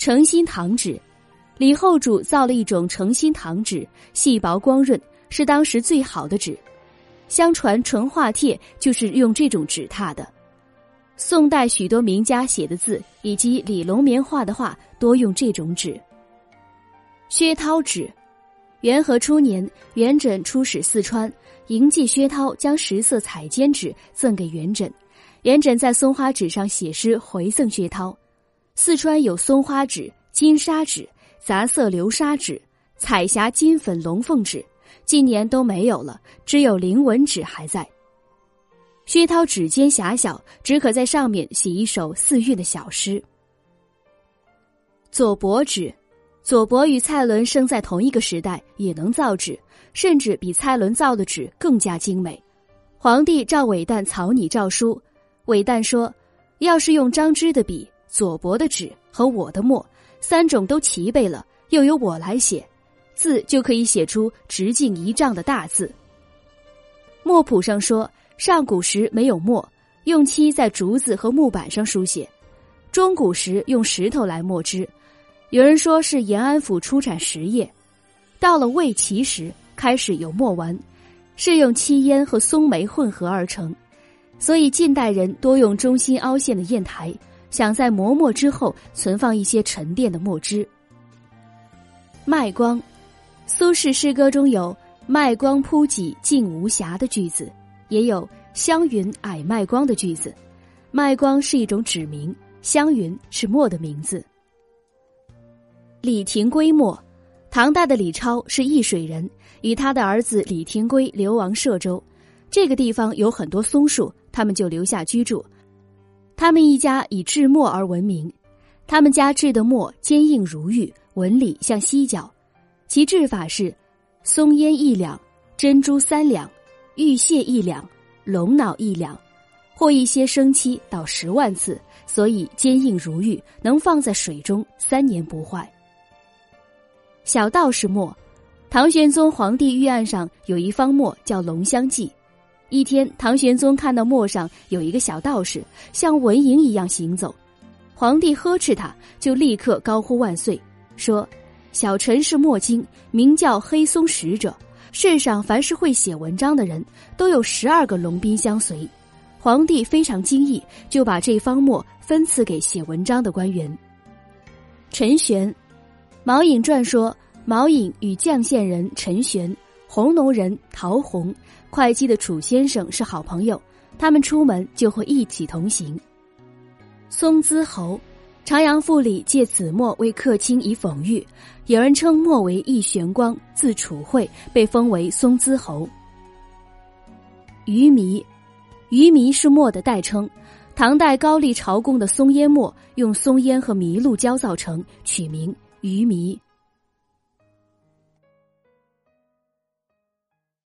诚心堂纸，李后主造了一种诚心堂纸，细薄光润，是当时最好的纸。相传淳化帖就是用这种纸拓的。宋代许多名家写的字以及李龙棉画的画多用这种纸。薛涛纸，元和初年，元稹出使四川，迎继薛涛将十色彩笺纸赠给元稹，元稹在松花纸上写诗回赠薛涛。四川有松花纸、金沙纸、杂色流沙纸、彩霞金粉龙凤纸。近年都没有了，只有灵纹纸还在。薛涛指尖狭小，只可在上面写一首四韵的小诗。左伯纸，左伯与蔡伦生在同一个时代，也能造纸，甚至比蔡伦造的纸更加精美。皇帝赵伟旦草拟诏书，韦旦说：“要是用张芝的笔、左伯的纸和我的墨，三种都齐备了，又由我来写。”字就可以写出直径一丈的大字。墨谱上说，上古时没有墨，用漆在竹子和木板上书写；中古时用石头来墨汁。有人说是延安府出产石叶，到了魏齐时开始有墨丸，是用漆烟和松梅混合而成。所以近代人多用中心凹陷的砚台，想在磨墨之后存放一些沉淀的墨汁。麦光。苏轼诗歌中有“麦光铺脊尽无瑕”的句子，也有“湘云矮麦光”的句子。麦光是一种纸名，湘云是墨的名字。李廷圭墨，唐代的李超是易水人，与他的儿子李廷圭流亡歙州。这个地方有很多松树，他们就留下居住。他们一家以制墨而闻名，他们家制的墨坚硬如玉，纹理像犀角。其制法是：松烟一两，珍珠三两，玉屑一两，龙脑一两，或一些生漆到十万次，所以坚硬如玉，能放在水中三年不坏。小道士墨，唐玄宗皇帝御案上有一方墨叫《龙香记》。一天，唐玄宗看到墨上有一个小道士像蚊蝇一样行走，皇帝呵斥他，就立刻高呼万岁，说。小臣是墨经，名叫黑松使者。世上凡是会写文章的人，都有十二个龙兵相随。皇帝非常惊异，就把这方墨分赐给写文章的官员。陈玄，《毛颖传》说，毛颖与绛县人陈玄、弘农人陶弘、会稽的楚先生是好朋友，他们出门就会一起同行。松滋侯。长阳赋里借此墨为客卿以讽喻，有人称墨为一玄光，字楚惠，被封为松滋侯。鱼糜，鱼糜是墨的代称。唐代高丽朝贡的松烟墨用松烟和麋鹿胶造成，取名鱼糜。